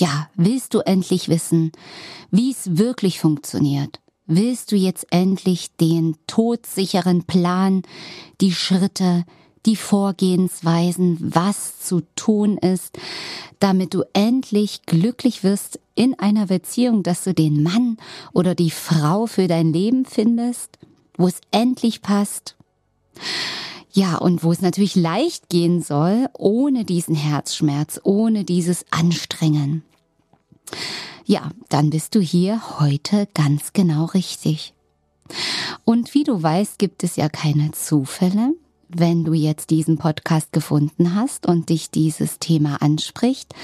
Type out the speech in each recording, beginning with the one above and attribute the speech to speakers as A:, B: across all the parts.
A: Ja, willst du endlich wissen, wie es wirklich funktioniert? Willst du jetzt endlich den todsicheren Plan, die Schritte, die Vorgehensweisen, was zu tun ist, damit du endlich glücklich wirst in einer Beziehung, dass du den Mann oder die Frau für dein Leben findest, wo es endlich passt? Ja, und wo es natürlich leicht gehen soll, ohne diesen Herzschmerz, ohne dieses Anstrengen. Ja, dann bist du hier heute ganz genau richtig. Und wie du weißt, gibt es ja keine Zufälle. Wenn du jetzt diesen Podcast gefunden hast und dich dieses Thema anspricht,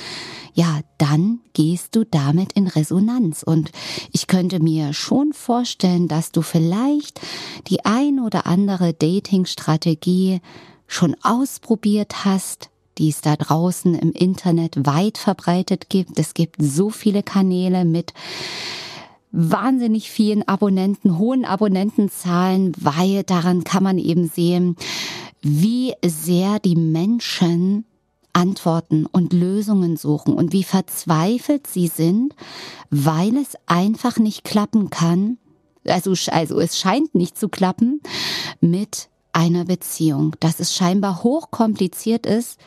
A: ja, dann gehst du damit in Resonanz. Und ich könnte mir schon vorstellen, dass du vielleicht die ein oder andere Dating-Strategie schon ausprobiert hast, die es da draußen im Internet weit verbreitet gibt. Es gibt so viele Kanäle mit wahnsinnig vielen Abonnenten, hohen Abonnentenzahlen, weil daran kann man eben sehen, wie sehr die Menschen Antworten und Lösungen suchen und wie verzweifelt sie sind, weil es einfach nicht klappen kann. Also, also es scheint nicht zu klappen mit einer Beziehung, dass es scheinbar hochkompliziert ist,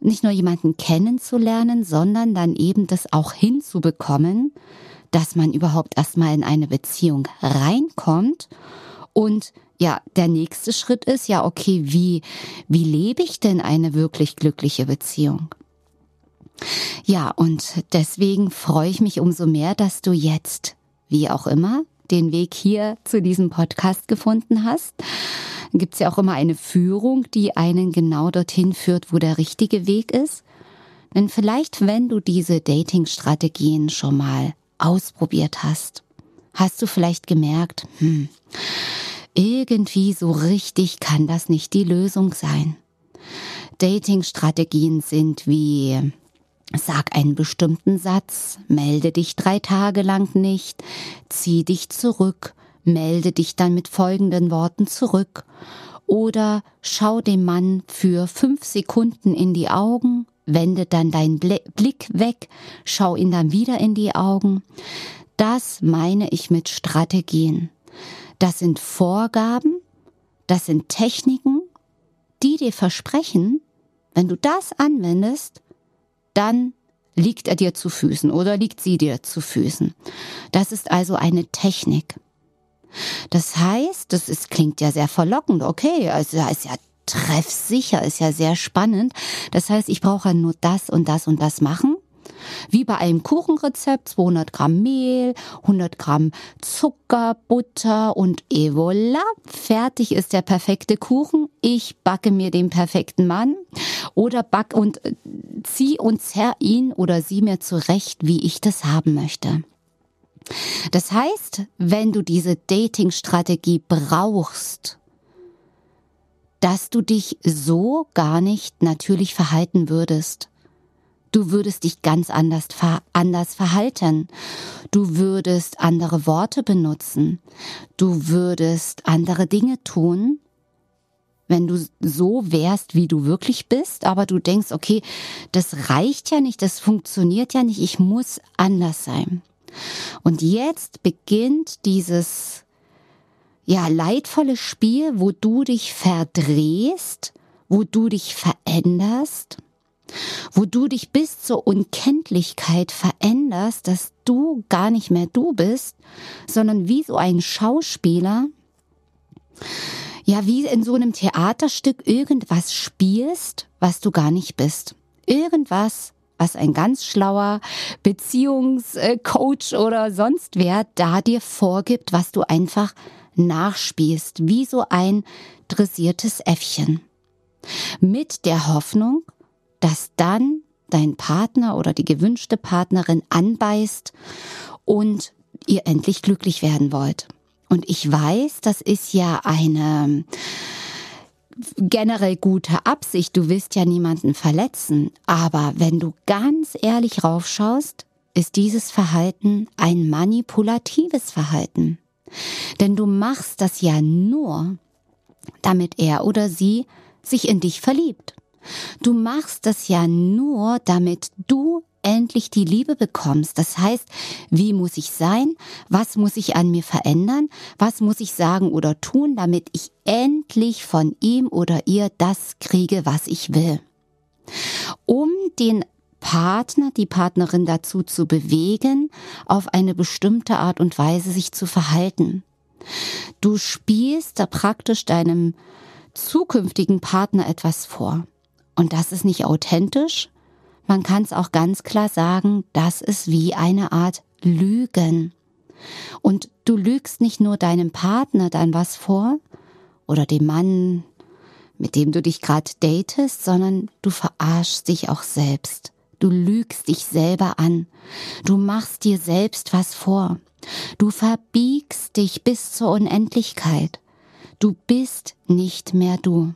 A: nicht nur jemanden kennenzulernen, sondern dann eben das auch hinzubekommen, dass man überhaupt erstmal in eine Beziehung reinkommt und ja, der nächste Schritt ist ja, okay, wie, wie lebe ich denn eine wirklich glückliche Beziehung? Ja, und deswegen freue ich mich umso mehr, dass du jetzt, wie auch immer, den Weg hier zu diesem Podcast gefunden hast gibt es ja auch immer eine Führung, die einen genau dorthin führt, wo der richtige Weg ist. Denn vielleicht, wenn du diese Dating-Strategien schon mal ausprobiert hast, hast du vielleicht gemerkt, hm, irgendwie so richtig kann das nicht die Lösung sein. Dating-Strategien sind wie Sag einen bestimmten Satz, melde dich drei Tage lang nicht, zieh dich zurück, melde dich dann mit folgenden Worten zurück oder schau dem Mann für fünf Sekunden in die Augen, wende dann deinen Blick weg, schau ihn dann wieder in die Augen. Das meine ich mit Strategien. Das sind Vorgaben, das sind Techniken, die dir versprechen, wenn du das anwendest, dann liegt er dir zu Füßen oder liegt sie dir zu Füßen. Das ist also eine Technik. Das heißt, das ist, klingt ja sehr verlockend, okay, also ist ja treffsicher, ist ja sehr spannend. Das heißt, ich brauche nur das und das und das machen. Wie bei einem Kuchenrezept, 200 Gramm Mehl, 100 Gramm Zucker, Butter und et voilà, fertig ist der perfekte Kuchen. Ich backe mir den perfekten Mann oder back und äh, zieh und zerr ihn oder sie mir zurecht, wie ich das haben möchte. Das heißt, wenn du diese Dating-Strategie brauchst, dass du dich so gar nicht natürlich verhalten würdest. Du würdest dich ganz anders, anders verhalten. Du würdest andere Worte benutzen. Du würdest andere Dinge tun, wenn du so wärst, wie du wirklich bist, aber du denkst, okay, das reicht ja nicht, das funktioniert ja nicht, ich muss anders sein. Und jetzt beginnt dieses ja leidvolle Spiel, wo du dich verdrehst, wo du dich veränderst, wo du dich bis zur Unkenntlichkeit veränderst, dass du gar nicht mehr du bist, sondern wie so ein Schauspieler ja, wie in so einem Theaterstück irgendwas spielst, was du gar nicht bist. Irgendwas, was ein ganz schlauer Beziehungscoach oder sonst wer da dir vorgibt, was du einfach nachspielst, wie so ein dressiertes Äffchen. Mit der Hoffnung, dass dann dein Partner oder die gewünschte Partnerin anbeißt und ihr endlich glücklich werden wollt. Und ich weiß, das ist ja eine generell gute Absicht. Du willst ja niemanden verletzen. Aber wenn du ganz ehrlich raufschaust, ist dieses Verhalten ein manipulatives Verhalten. Denn du machst das ja nur, damit er oder sie sich in dich verliebt. Du machst das ja nur, damit du endlich die Liebe bekommst. Das heißt, wie muss ich sein? Was muss ich an mir verändern? Was muss ich sagen oder tun, damit ich endlich von ihm oder ihr das kriege, was ich will? Um den Partner, die Partnerin dazu zu bewegen, auf eine bestimmte Art und Weise sich zu verhalten. Du spielst da praktisch deinem zukünftigen Partner etwas vor. Und das ist nicht authentisch. Man kann es auch ganz klar sagen, das ist wie eine Art Lügen. Und du lügst nicht nur deinem Partner dann was vor oder dem Mann, mit dem du dich gerade datest, sondern du verarschst dich auch selbst. Du lügst dich selber an. Du machst dir selbst was vor. Du verbiegst dich bis zur Unendlichkeit. Du bist nicht mehr du.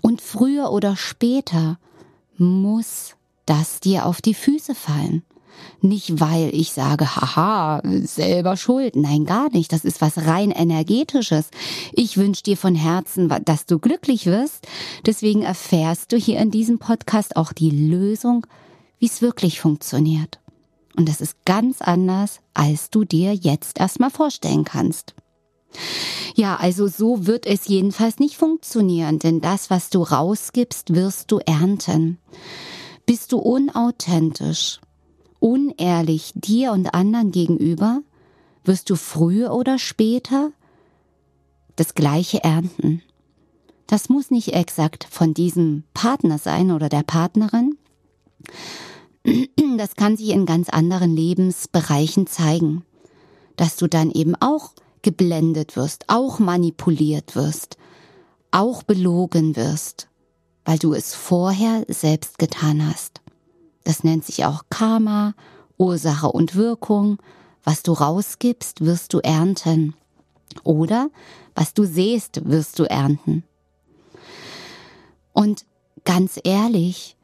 A: Und früher oder später muss das dir auf die Füße fallen. Nicht, weil ich sage, haha, selber schuld. Nein, gar nicht. Das ist was rein energetisches. Ich wünsche dir von Herzen, dass du glücklich wirst. Deswegen erfährst du hier in diesem Podcast auch die Lösung, wie es wirklich funktioniert. Und das ist ganz anders, als du dir jetzt erstmal vorstellen kannst. Ja, also so wird es jedenfalls nicht funktionieren, denn das, was du rausgibst, wirst du ernten. Bist du unauthentisch, unehrlich dir und anderen gegenüber, wirst du früher oder später das Gleiche ernten. Das muss nicht exakt von diesem Partner sein oder der Partnerin. Das kann sich in ganz anderen Lebensbereichen zeigen, dass du dann eben auch geblendet wirst, auch manipuliert wirst, auch belogen wirst, weil du es vorher selbst getan hast. Das nennt sich auch Karma, Ursache und Wirkung. Was du rausgibst, wirst du ernten. Oder was du sähst, wirst du ernten. Und ganz ehrlich,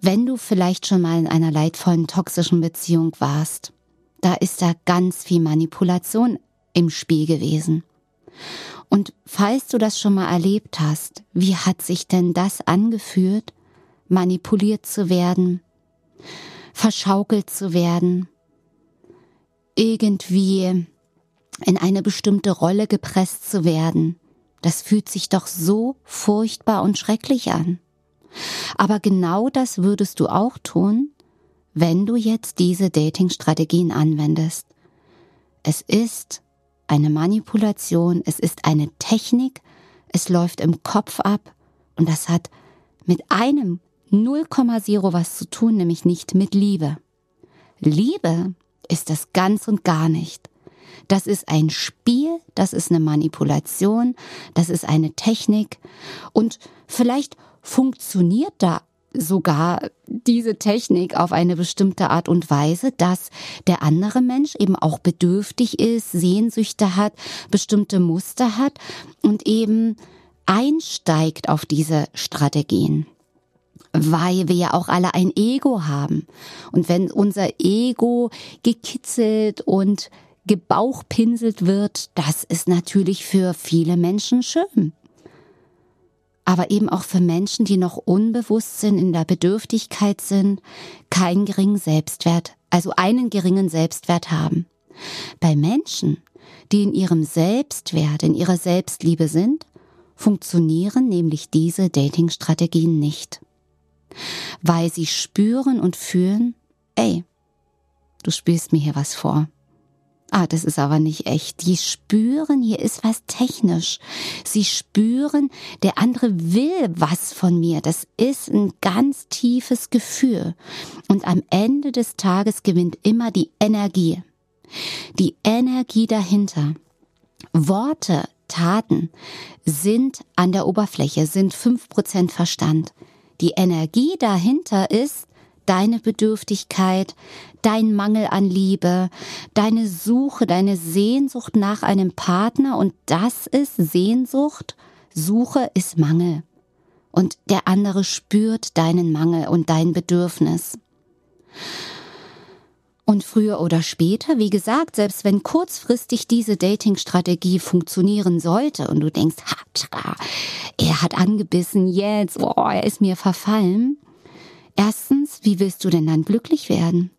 A: wenn du vielleicht schon mal in einer leidvollen toxischen Beziehung warst, da ist da ganz viel Manipulation im Spiel gewesen. Und falls du das schon mal erlebt hast, wie hat sich denn das angefühlt, manipuliert zu werden, verschaukelt zu werden, irgendwie in eine bestimmte Rolle gepresst zu werden? Das fühlt sich doch so furchtbar und schrecklich an. Aber genau das würdest du auch tun, wenn du jetzt diese Dating-Strategien anwendest. Es ist eine Manipulation, es ist eine Technik, es läuft im Kopf ab und das hat mit einem 0,0 was zu tun, nämlich nicht mit Liebe. Liebe ist das ganz und gar nicht. Das ist ein Spiel, das ist eine Manipulation, das ist eine Technik und vielleicht funktioniert da sogar diese Technik auf eine bestimmte Art und Weise, dass der andere Mensch eben auch bedürftig ist, Sehnsüchte hat, bestimmte Muster hat und eben einsteigt auf diese Strategien. Weil wir ja auch alle ein Ego haben. Und wenn unser Ego gekitzelt und gebauchpinselt wird, das ist natürlich für viele Menschen schön aber eben auch für Menschen, die noch unbewusst sind, in der Bedürftigkeit sind, keinen geringen Selbstwert, also einen geringen Selbstwert haben. Bei Menschen, die in ihrem Selbstwert, in ihrer Selbstliebe sind, funktionieren nämlich diese Dating-Strategien nicht. Weil sie spüren und fühlen, ey, du spielst mir hier was vor. Ah, das ist aber nicht echt. Die spüren, hier ist was technisch. Sie spüren, der andere will was von mir. Das ist ein ganz tiefes Gefühl. Und am Ende des Tages gewinnt immer die Energie. Die Energie dahinter. Worte, Taten sind an der Oberfläche, sind fünf Prozent Verstand. Die Energie dahinter ist, deine Bedürftigkeit, dein Mangel an Liebe, deine Suche, deine Sehnsucht nach einem Partner und das ist Sehnsucht, Suche ist Mangel. Und der andere spürt deinen Mangel und dein Bedürfnis. Und früher oder später, wie gesagt, selbst wenn kurzfristig diese Dating-Strategie funktionieren sollte und du denkst, ha, er hat angebissen, jetzt, oh, er ist mir verfallen, Erstens, wie willst du denn dann glücklich werden?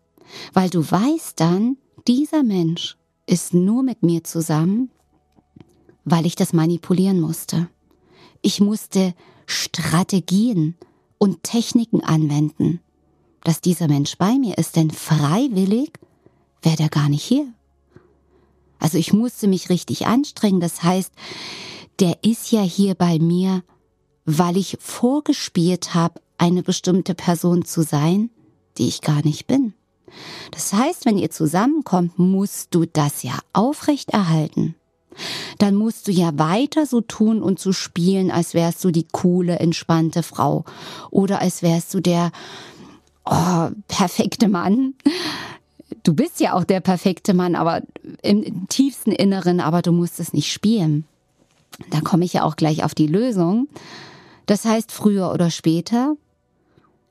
A: Weil du weißt dann, dieser Mensch ist nur mit mir zusammen, weil ich das manipulieren musste. Ich musste Strategien und Techniken anwenden, dass dieser Mensch bei mir ist, denn freiwillig wäre der gar nicht hier. Also ich musste mich richtig anstrengen, das heißt, der ist ja hier bei mir, weil ich vorgespielt habe, eine bestimmte Person zu sein, die ich gar nicht bin. Das heißt, wenn ihr zusammenkommt, musst du das ja aufrechterhalten. Dann musst du ja weiter so tun und so spielen, als wärst du die coole, entspannte Frau. Oder als wärst du der oh, perfekte Mann. Du bist ja auch der perfekte Mann, aber im tiefsten Inneren, aber du musst es nicht spielen. Da komme ich ja auch gleich auf die Lösung. Das heißt, früher oder später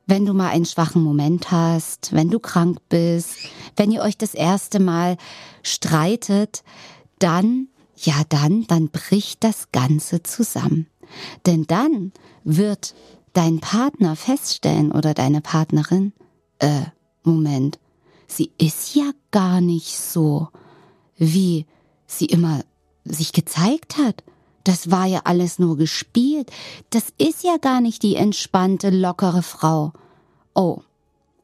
A: wenn du mal einen schwachen Moment hast, wenn du krank bist, wenn ihr euch das erste Mal streitet, dann, ja dann, dann bricht das Ganze zusammen. Denn dann wird dein Partner feststellen oder deine Partnerin, äh, Moment, sie ist ja gar nicht so, wie sie immer sich gezeigt hat das war ja alles nur gespielt. Das ist ja gar nicht die entspannte, lockere Frau. Oh,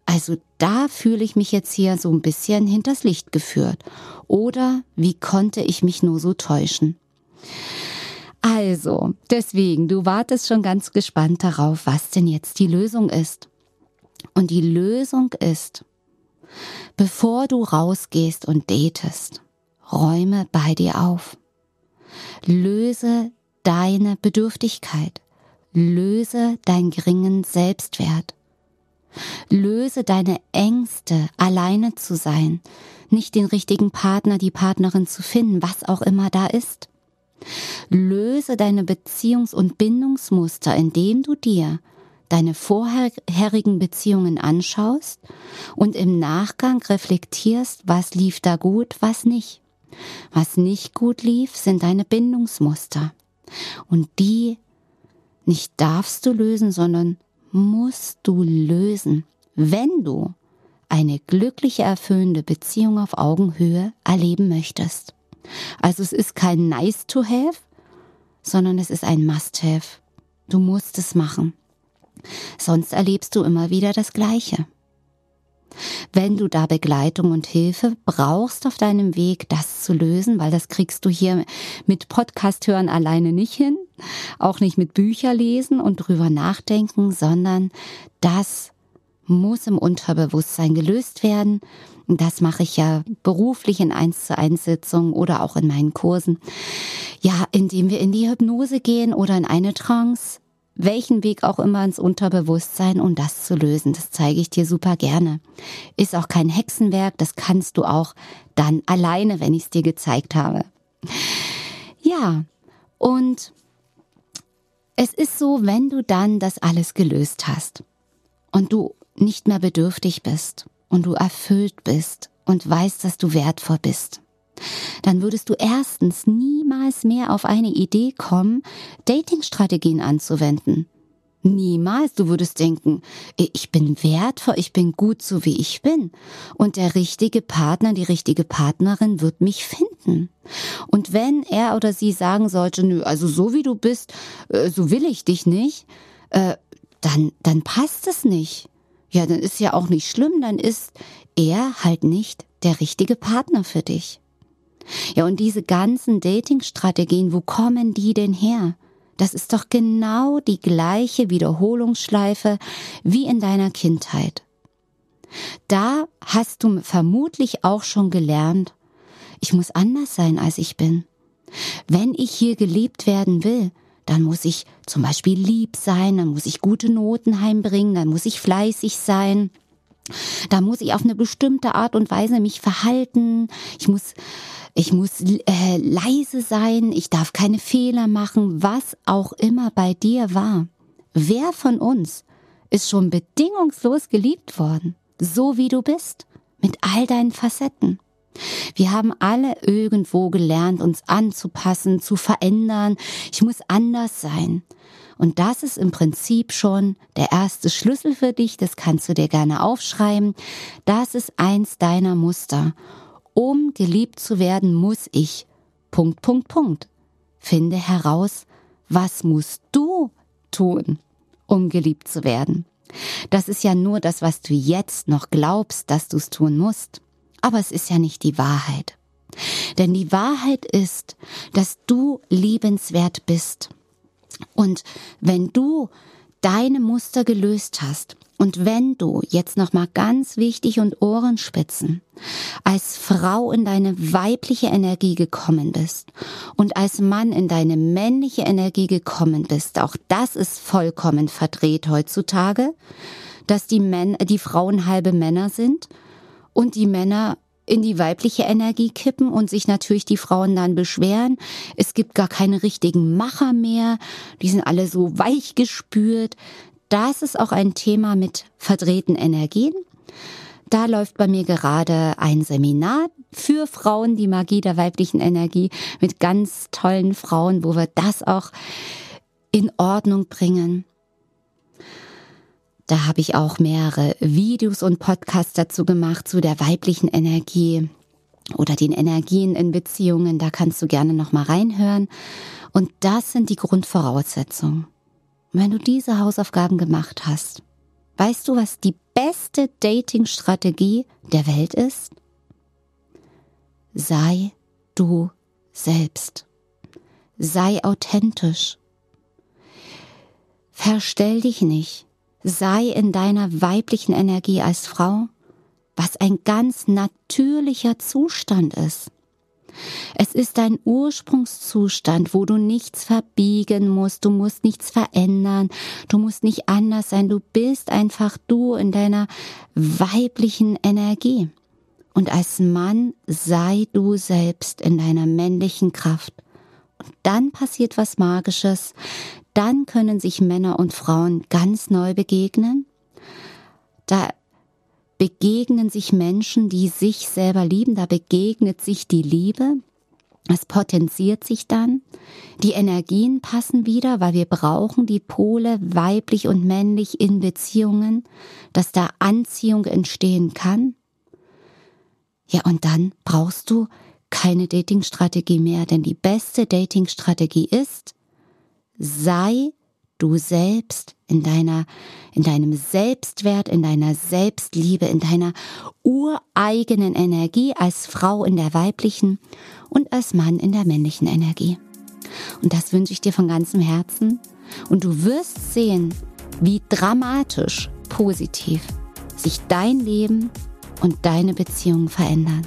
A: also da fühle ich mich jetzt hier so ein bisschen hinters Licht geführt. Oder wie konnte ich mich nur so täuschen? Also, deswegen, du wartest schon ganz gespannt darauf, was denn jetzt die Lösung ist. Und die Lösung ist, bevor du rausgehst und datest, räume bei dir auf. Löse deine Bedürftigkeit. Löse deinen geringen Selbstwert. Löse deine Ängste, alleine zu sein, nicht den richtigen Partner, die Partnerin zu finden, was auch immer da ist. Löse deine Beziehungs- und Bindungsmuster, indem du dir deine vorherigen Beziehungen anschaust und im Nachgang reflektierst, was lief da gut, was nicht. Was nicht gut lief, sind deine Bindungsmuster. Und die nicht darfst du lösen, sondern musst du lösen, wenn du eine glückliche, erfüllende Beziehung auf Augenhöhe erleben möchtest. Also es ist kein nice to have, sondern es ist ein must have. Du musst es machen. Sonst erlebst du immer wieder das Gleiche. Wenn du da Begleitung und Hilfe brauchst auf deinem Weg, das zu lösen, weil das kriegst du hier mit Podcast hören alleine nicht hin, auch nicht mit Bücher lesen und drüber nachdenken, sondern das muss im Unterbewusstsein gelöst werden. Das mache ich ja beruflich in 1 zu 1 Sitzungen oder auch in meinen Kursen. Ja, indem wir in die Hypnose gehen oder in eine Trance welchen Weg auch immer ins Unterbewusstsein, um das zu lösen. Das zeige ich dir super gerne. Ist auch kein Hexenwerk, das kannst du auch dann alleine, wenn ich es dir gezeigt habe. Ja, und es ist so, wenn du dann das alles gelöst hast und du nicht mehr bedürftig bist und du erfüllt bist und weißt, dass du wertvoll bist, dann würdest du erstens niemals mehr auf eine Idee kommen, Datingstrategien anzuwenden. Niemals. Du würdest denken, ich bin wertvoll, ich bin gut so wie ich bin. Und der richtige Partner, die richtige Partnerin wird mich finden. Und wenn er oder sie sagen sollte, nö, also so wie du bist, äh, so will ich dich nicht, äh, dann, dann passt es nicht. Ja, dann ist ja auch nicht schlimm, dann ist er halt nicht der richtige Partner für dich. Ja, und diese ganzen Dating-Strategien, wo kommen die denn her? Das ist doch genau die gleiche Wiederholungsschleife wie in deiner Kindheit. Da hast du vermutlich auch schon gelernt, ich muss anders sein, als ich bin. Wenn ich hier geliebt werden will, dann muss ich zum Beispiel lieb sein, dann muss ich gute Noten heimbringen, dann muss ich fleißig sein, da muss ich auf eine bestimmte Art und Weise mich verhalten, ich muss ich muss äh, leise sein, ich darf keine Fehler machen, was auch immer bei dir war. Wer von uns ist schon bedingungslos geliebt worden, so wie du bist, mit all deinen Facetten? Wir haben alle irgendwo gelernt, uns anzupassen, zu verändern. Ich muss anders sein. Und das ist im Prinzip schon der erste Schlüssel für dich. Das kannst du dir gerne aufschreiben. Das ist eins deiner Muster. Um geliebt zu werden, muss ich. Punkt, Punkt, Punkt. Finde heraus, was musst du tun, um geliebt zu werden. Das ist ja nur das, was du jetzt noch glaubst, dass du es tun musst. Aber es ist ja nicht die Wahrheit. Denn die Wahrheit ist, dass du liebenswert bist. Und wenn du deine Muster gelöst hast, und wenn du jetzt noch mal ganz wichtig und Ohrenspitzen als Frau in deine weibliche Energie gekommen bist und als Mann in deine männliche Energie gekommen bist, auch das ist vollkommen verdreht heutzutage, dass die Männer, die Frauen halbe Männer sind und die Männer in die weibliche Energie kippen und sich natürlich die Frauen dann beschweren. Es gibt gar keine richtigen Macher mehr. Die sind alle so weich gespürt. Das ist auch ein Thema mit verdrehten Energien. Da läuft bei mir gerade ein Seminar für Frauen, die Magie der weiblichen Energie, mit ganz tollen Frauen, wo wir das auch in Ordnung bringen. Da habe ich auch mehrere Videos und Podcasts dazu gemacht zu der weiblichen Energie oder den Energien in Beziehungen. Da kannst du gerne noch mal reinhören. Und das sind die Grundvoraussetzungen. Wenn du diese Hausaufgaben gemacht hast, weißt du, was die beste Dating-Strategie der Welt ist? Sei du selbst. Sei authentisch. Verstell dich nicht. Sei in deiner weiblichen Energie als Frau, was ein ganz natürlicher Zustand ist. Es ist ein Ursprungszustand, wo du nichts verbiegen musst, du musst nichts verändern, du musst nicht anders sein, du bist einfach du in deiner weiblichen Energie. Und als Mann sei du selbst in deiner männlichen Kraft. Und dann passiert was Magisches, dann können sich Männer und Frauen ganz neu begegnen. Da begegnen sich Menschen, die sich selber lieben, da begegnet sich die Liebe. Es potenziert sich dann. Die Energien passen wieder, weil wir brauchen die Pole weiblich und männlich in Beziehungen, dass da Anziehung entstehen kann. Ja, und dann brauchst du keine Datingstrategie mehr, denn die beste Datingstrategie ist, sei du selbst, in deiner, in deinem Selbstwert, in deiner Selbstliebe, in deiner ureigenen Energie als Frau in der weiblichen und als Mann in der männlichen Energie. Und das wünsche ich dir von ganzem Herzen. Und du wirst sehen, wie dramatisch positiv sich dein Leben und deine Beziehungen verändern.